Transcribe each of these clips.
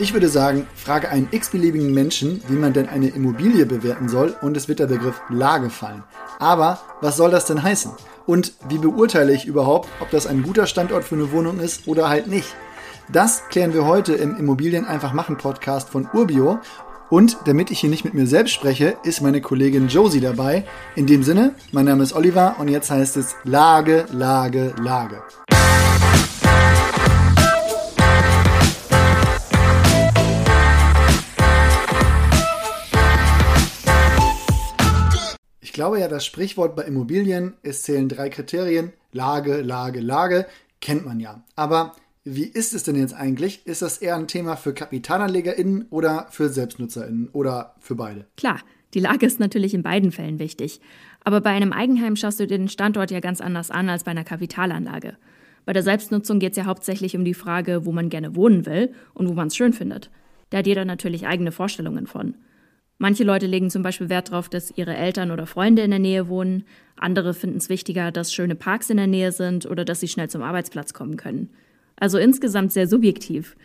Ich würde sagen, frage einen x-beliebigen Menschen, wie man denn eine Immobilie bewerten soll und es wird der Begriff Lage fallen. Aber was soll das denn heißen? Und wie beurteile ich überhaupt, ob das ein guter Standort für eine Wohnung ist oder halt nicht? Das klären wir heute im Immobilien einfach machen Podcast von Urbio. Und damit ich hier nicht mit mir selbst spreche, ist meine Kollegin Josie dabei. In dem Sinne, mein Name ist Oliver und jetzt heißt es Lage, Lage, Lage. Glaube ja, das Sprichwort bei Immobilien, es zählen drei Kriterien, Lage, Lage, Lage, kennt man ja. Aber wie ist es denn jetzt eigentlich? Ist das eher ein Thema für KapitalanlegerInnen oder für SelbstnutzerInnen oder für beide? Klar, die Lage ist natürlich in beiden Fällen wichtig. Aber bei einem Eigenheim schaust du den Standort ja ganz anders an als bei einer Kapitalanlage. Bei der Selbstnutzung geht es ja hauptsächlich um die Frage, wo man gerne wohnen will und wo man es schön findet. Da hat jeder natürlich eigene Vorstellungen von. Manche Leute legen zum Beispiel Wert darauf, dass ihre Eltern oder Freunde in der Nähe wohnen. Andere finden es wichtiger, dass schöne Parks in der Nähe sind oder dass sie schnell zum Arbeitsplatz kommen können. Also insgesamt sehr subjektiv.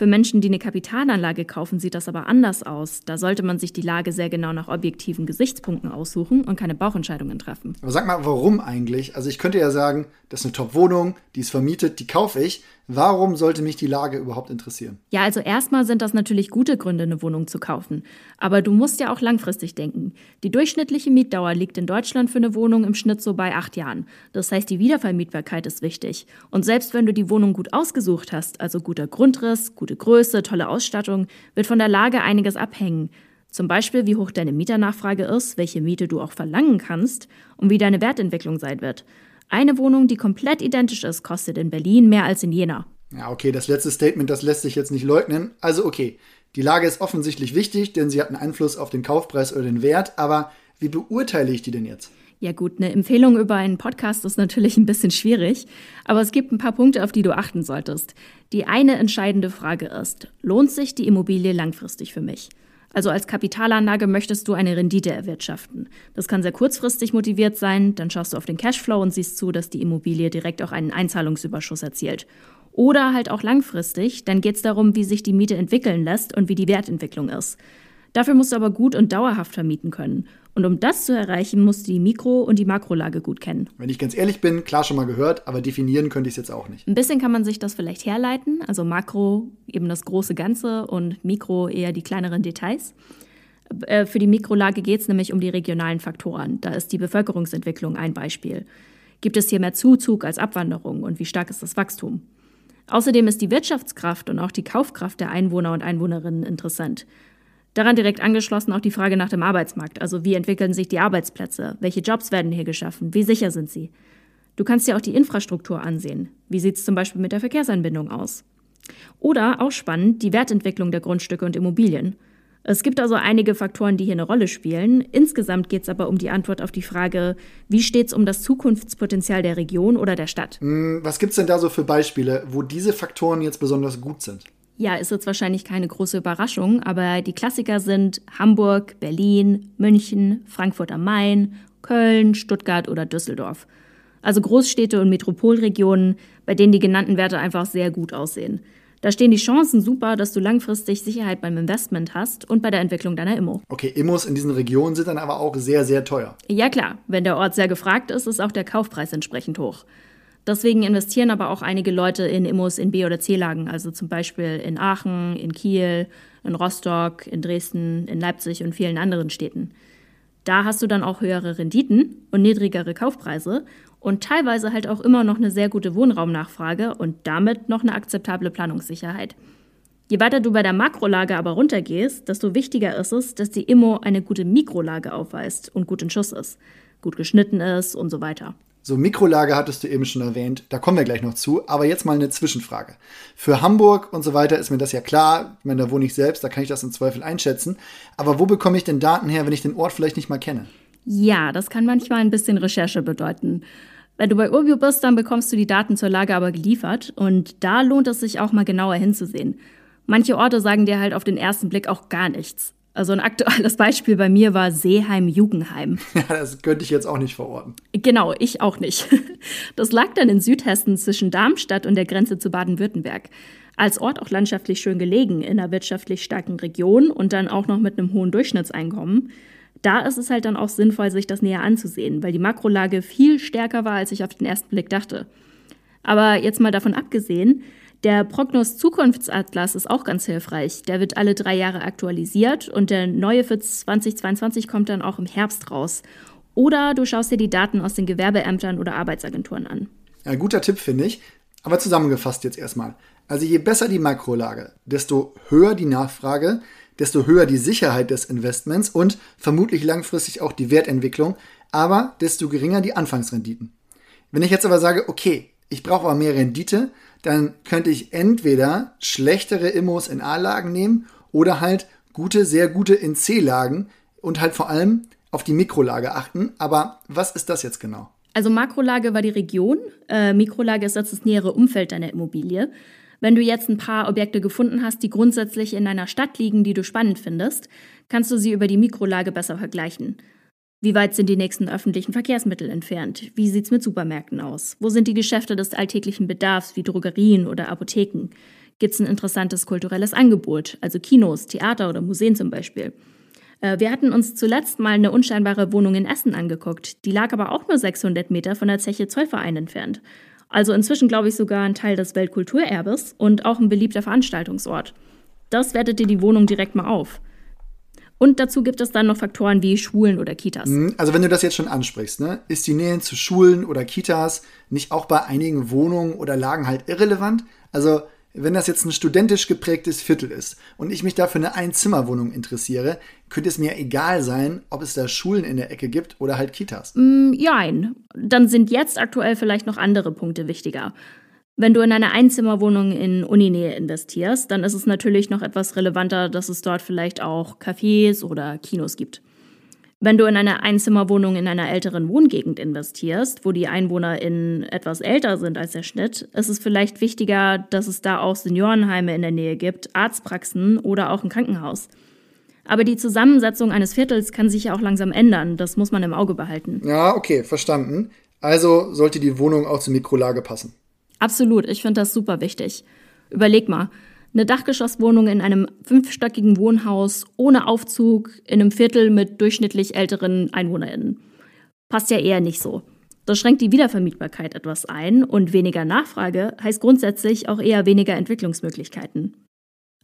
Für Menschen, die eine Kapitalanlage kaufen, sieht das aber anders aus. Da sollte man sich die Lage sehr genau nach objektiven Gesichtspunkten aussuchen und keine Bauchentscheidungen treffen. Aber sag mal, warum eigentlich? Also ich könnte ja sagen, das ist eine Top-Wohnung, die ist vermietet, die kaufe ich. Warum sollte mich die Lage überhaupt interessieren? Ja, also erstmal sind das natürlich gute Gründe, eine Wohnung zu kaufen. Aber du musst ja auch langfristig denken. Die durchschnittliche Mietdauer liegt in Deutschland für eine Wohnung im Schnitt so bei acht Jahren. Das heißt, die Wiedervermietbarkeit ist wichtig. Und selbst wenn du die Wohnung gut ausgesucht hast, also guter Grundriss, gute Größe, tolle Ausstattung, wird von der Lage einiges abhängen. Zum Beispiel, wie hoch deine Mieternachfrage ist, welche Miete du auch verlangen kannst und wie deine Wertentwicklung sein wird. Eine Wohnung, die komplett identisch ist, kostet in Berlin mehr als in Jena. Ja, okay, das letzte Statement, das lässt sich jetzt nicht leugnen. Also okay, die Lage ist offensichtlich wichtig, denn sie hat einen Einfluss auf den Kaufpreis oder den Wert, aber wie beurteile ich die denn jetzt? Ja gut, eine Empfehlung über einen Podcast ist natürlich ein bisschen schwierig, aber es gibt ein paar Punkte, auf die du achten solltest. Die eine entscheidende Frage ist, lohnt sich die Immobilie langfristig für mich? Also als Kapitalanlage möchtest du eine Rendite erwirtschaften. Das kann sehr kurzfristig motiviert sein, dann schaust du auf den Cashflow und siehst zu, dass die Immobilie direkt auch einen Einzahlungsüberschuss erzielt. Oder halt auch langfristig, dann geht es darum, wie sich die Miete entwickeln lässt und wie die Wertentwicklung ist. Dafür musst du aber gut und dauerhaft vermieten können. Und um das zu erreichen, musst du die Mikro- und die Makrolage gut kennen. Wenn ich ganz ehrlich bin, klar schon mal gehört, aber definieren könnte ich es jetzt auch nicht. Ein bisschen kann man sich das vielleicht herleiten. Also Makro eben das große Ganze und Mikro eher die kleineren Details. Äh, für die Mikrolage geht es nämlich um die regionalen Faktoren. Da ist die Bevölkerungsentwicklung ein Beispiel. Gibt es hier mehr Zuzug als Abwanderung und wie stark ist das Wachstum? Außerdem ist die Wirtschaftskraft und auch die Kaufkraft der Einwohner und Einwohnerinnen interessant. Daran direkt angeschlossen auch die Frage nach dem Arbeitsmarkt, also wie entwickeln sich die Arbeitsplätze, welche Jobs werden hier geschaffen, wie sicher sind sie. Du kannst dir auch die Infrastruktur ansehen. Wie sieht es zum Beispiel mit der Verkehrsanbindung aus? Oder auch spannend die Wertentwicklung der Grundstücke und Immobilien. Es gibt also einige Faktoren, die hier eine Rolle spielen. Insgesamt geht es aber um die Antwort auf die Frage, wie steht es um das Zukunftspotenzial der Region oder der Stadt? Hm, was gibt es denn da so für Beispiele, wo diese Faktoren jetzt besonders gut sind? Ja, ist jetzt wahrscheinlich keine große Überraschung, aber die Klassiker sind Hamburg, Berlin, München, Frankfurt am Main, Köln, Stuttgart oder Düsseldorf. Also Großstädte und Metropolregionen, bei denen die genannten Werte einfach sehr gut aussehen. Da stehen die Chancen super, dass du langfristig Sicherheit beim Investment hast und bei der Entwicklung deiner Immo. Okay, Immos in diesen Regionen sind dann aber auch sehr, sehr teuer. Ja klar, wenn der Ort sehr gefragt ist, ist auch der Kaufpreis entsprechend hoch. Deswegen investieren aber auch einige Leute in Immos in B- oder C-Lagen, also zum Beispiel in Aachen, in Kiel, in Rostock, in Dresden, in Leipzig und vielen anderen Städten. Da hast du dann auch höhere Renditen und niedrigere Kaufpreise und teilweise halt auch immer noch eine sehr gute Wohnraumnachfrage und damit noch eine akzeptable Planungssicherheit. Je weiter du bei der Makrolage aber runtergehst, desto wichtiger ist es, dass die Immo eine gute Mikrolage aufweist und gut in Schuss ist, gut geschnitten ist und so weiter. So, Mikrolage hattest du eben schon erwähnt, da kommen wir gleich noch zu, aber jetzt mal eine Zwischenfrage. Für Hamburg und so weiter ist mir das ja klar, ich meine, da wohne ich selbst, da kann ich das im Zweifel einschätzen, aber wo bekomme ich denn Daten her, wenn ich den Ort vielleicht nicht mal kenne? Ja, das kann manchmal ein bisschen Recherche bedeuten. Wenn du bei Urbio bist, dann bekommst du die Daten zur Lage aber geliefert und da lohnt es sich auch mal genauer hinzusehen. Manche Orte sagen dir halt auf den ersten Blick auch gar nichts. Also ein aktuelles Beispiel bei mir war Seeheim-Jugendheim. Ja, das könnte ich jetzt auch nicht verorten. Genau, ich auch nicht. Das lag dann in Südhessen zwischen Darmstadt und der Grenze zu Baden-Württemberg. als Ort auch landschaftlich schön gelegen, in einer wirtschaftlich starken Region und dann auch noch mit einem hohen Durchschnittseinkommen. Da ist es halt dann auch sinnvoll, sich das näher anzusehen, weil die Makrolage viel stärker war, als ich auf den ersten Blick dachte. Aber jetzt mal davon abgesehen, der Prognos Zukunftsatlas ist auch ganz hilfreich. Der wird alle drei Jahre aktualisiert und der neue für 2022 kommt dann auch im Herbst raus. Oder du schaust dir die Daten aus den Gewerbeämtern oder Arbeitsagenturen an. Ein guter Tipp, finde ich. Aber zusammengefasst jetzt erstmal. Also je besser die Makrolage, desto höher die Nachfrage, desto höher die Sicherheit des Investments und vermutlich langfristig auch die Wertentwicklung, aber desto geringer die Anfangsrenditen. Wenn ich jetzt aber sage, okay, ich brauche aber mehr Rendite, dann könnte ich entweder schlechtere Immos in A-Lagen nehmen oder halt gute, sehr gute in C-Lagen und halt vor allem auf die Mikrolage achten. Aber was ist das jetzt genau? Also Makrolage war die Region, äh, Mikrolage ist jetzt das nähere Umfeld deiner Immobilie. Wenn du jetzt ein paar Objekte gefunden hast, die grundsätzlich in einer Stadt liegen, die du spannend findest, kannst du sie über die Mikrolage besser vergleichen. Wie weit sind die nächsten öffentlichen Verkehrsmittel entfernt? Wie sieht's mit Supermärkten aus? Wo sind die Geschäfte des alltäglichen Bedarfs wie Drogerien oder Apotheken? Gibt's ein interessantes kulturelles Angebot, also Kinos, Theater oder Museen zum Beispiel? Äh, wir hatten uns zuletzt mal eine unscheinbare Wohnung in Essen angeguckt. Die lag aber auch nur 600 Meter von der Zeche Zollverein entfernt. Also inzwischen glaube ich sogar ein Teil des Weltkulturerbes und auch ein beliebter Veranstaltungsort. Das wertet dir die Wohnung direkt mal auf. Und dazu gibt es dann noch Faktoren wie Schulen oder Kitas. Mhm, also wenn du das jetzt schon ansprichst, ne, ist die Nähe zu Schulen oder Kitas nicht auch bei einigen Wohnungen oder Lagen halt irrelevant? Also wenn das jetzt ein studentisch geprägtes Viertel ist und ich mich da für eine Einzimmerwohnung interessiere, könnte es mir egal sein, ob es da Schulen in der Ecke gibt oder halt Kitas. Mm, jein. Dann sind jetzt aktuell vielleicht noch andere Punkte wichtiger. Wenn du in eine Einzimmerwohnung in Uninähe investierst, dann ist es natürlich noch etwas relevanter, dass es dort vielleicht auch Cafés oder Kinos gibt. Wenn du in eine Einzimmerwohnung in einer älteren Wohngegend investierst, wo die EinwohnerInnen etwas älter sind als der Schnitt, ist es vielleicht wichtiger, dass es da auch Seniorenheime in der Nähe gibt, Arztpraxen oder auch ein Krankenhaus. Aber die Zusammensetzung eines Viertels kann sich ja auch langsam ändern. Das muss man im Auge behalten. Ja, okay, verstanden. Also sollte die Wohnung auch zur Mikrolage passen. Absolut, ich finde das super wichtig. Überleg mal, eine Dachgeschosswohnung in einem fünfstöckigen Wohnhaus ohne Aufzug in einem Viertel mit durchschnittlich älteren EinwohnerInnen. Passt ja eher nicht so. Das schränkt die Wiedervermietbarkeit etwas ein und weniger Nachfrage heißt grundsätzlich auch eher weniger Entwicklungsmöglichkeiten.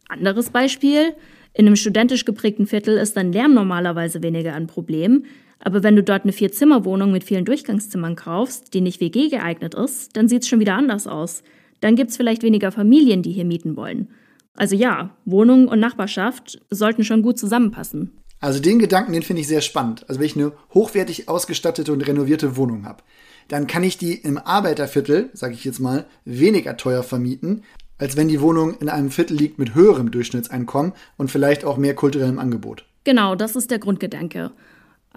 Anderes Beispiel, in einem studentisch geprägten Viertel ist dann Lärm normalerweise weniger ein Problem, aber wenn du dort eine Vierzimmerwohnung mit vielen Durchgangszimmern kaufst, die nicht WG geeignet ist, dann sieht es schon wieder anders aus dann gibt es vielleicht weniger Familien, die hier mieten wollen. Also ja, Wohnung und Nachbarschaft sollten schon gut zusammenpassen. Also den Gedanken, den finde ich sehr spannend. Also wenn ich eine hochwertig ausgestattete und renovierte Wohnung habe, dann kann ich die im Arbeiterviertel, sage ich jetzt mal, weniger teuer vermieten, als wenn die Wohnung in einem Viertel liegt mit höherem Durchschnittseinkommen und vielleicht auch mehr kulturellem Angebot. Genau, das ist der Grundgedanke.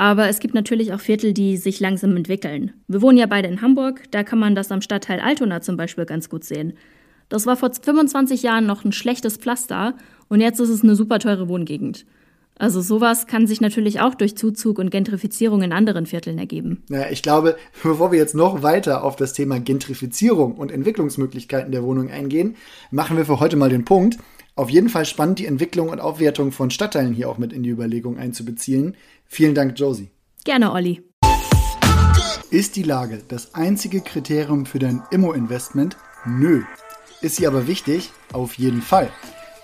Aber es gibt natürlich auch Viertel, die sich langsam entwickeln. Wir wohnen ja beide in Hamburg, da kann man das am Stadtteil Altona zum Beispiel ganz gut sehen. Das war vor 25 Jahren noch ein schlechtes Pflaster und jetzt ist es eine super teure Wohngegend. Also sowas kann sich natürlich auch durch Zuzug und Gentrifizierung in anderen Vierteln ergeben. Naja, ich glaube, bevor wir jetzt noch weiter auf das Thema Gentrifizierung und Entwicklungsmöglichkeiten der Wohnung eingehen, machen wir für heute mal den Punkt. Auf jeden Fall spannend, die Entwicklung und Aufwertung von Stadtteilen hier auch mit in die Überlegung einzubeziehen. Vielen Dank, Josie. Gerne, Olli. Ist die Lage das einzige Kriterium für dein Immo-Investment? Nö. Ist sie aber wichtig? Auf jeden Fall.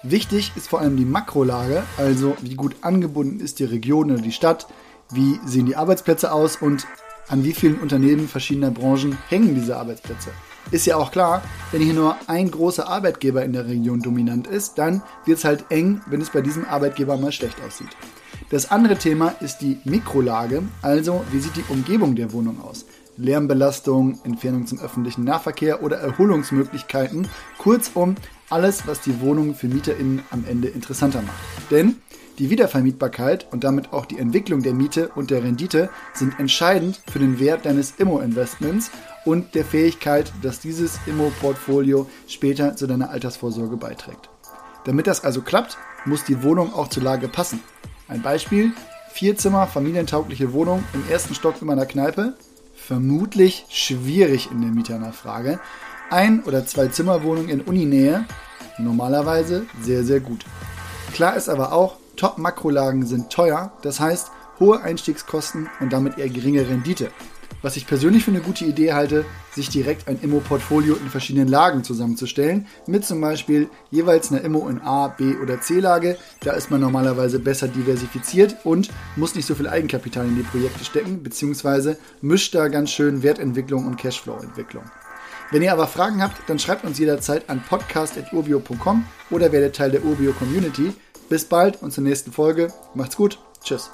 Wichtig ist vor allem die Makrolage, also wie gut angebunden ist die Region oder die Stadt, wie sehen die Arbeitsplätze aus und an wie vielen Unternehmen verschiedener Branchen hängen diese Arbeitsplätze. Ist ja auch klar, wenn hier nur ein großer Arbeitgeber in der Region dominant ist, dann wird es halt eng, wenn es bei diesem Arbeitgeber mal schlecht aussieht. Das andere Thema ist die Mikrolage, also wie sieht die Umgebung der Wohnung aus? Lärmbelastung, Entfernung zum öffentlichen Nahverkehr oder Erholungsmöglichkeiten. Kurzum, alles, was die Wohnung für MieterInnen am Ende interessanter macht. Denn die Wiedervermietbarkeit und damit auch die Entwicklung der Miete und der Rendite sind entscheidend für den Wert deines Immo-Investments und der Fähigkeit, dass dieses Immo-Portfolio später zu deiner Altersvorsorge beiträgt. Damit das also klappt, muss die Wohnung auch zur Lage passen. Ein Beispiel, vier Zimmer, familientaugliche Wohnung im ersten Stock in meiner Kneipe, vermutlich schwierig in der Mieternachfrage. Ein- oder zwei Zimmerwohnung in Uninähe, Normalerweise sehr, sehr gut. Klar ist aber auch, Top-Makrolagen sind teuer, das heißt hohe Einstiegskosten und damit eher geringe Rendite. Was ich persönlich für eine gute Idee halte, sich direkt ein Immo-Portfolio in verschiedenen Lagen zusammenzustellen, mit zum Beispiel jeweils einer Immo in A, B oder C-Lage. Da ist man normalerweise besser diversifiziert und muss nicht so viel Eigenkapital in die Projekte stecken, beziehungsweise mischt da ganz schön Wertentwicklung und Cashflow-Entwicklung. Wenn ihr aber Fragen habt, dann schreibt uns jederzeit an podcast.urbio.com oder werdet Teil der Urbio Community. Bis bald und zur nächsten Folge. Macht's gut. Tschüss.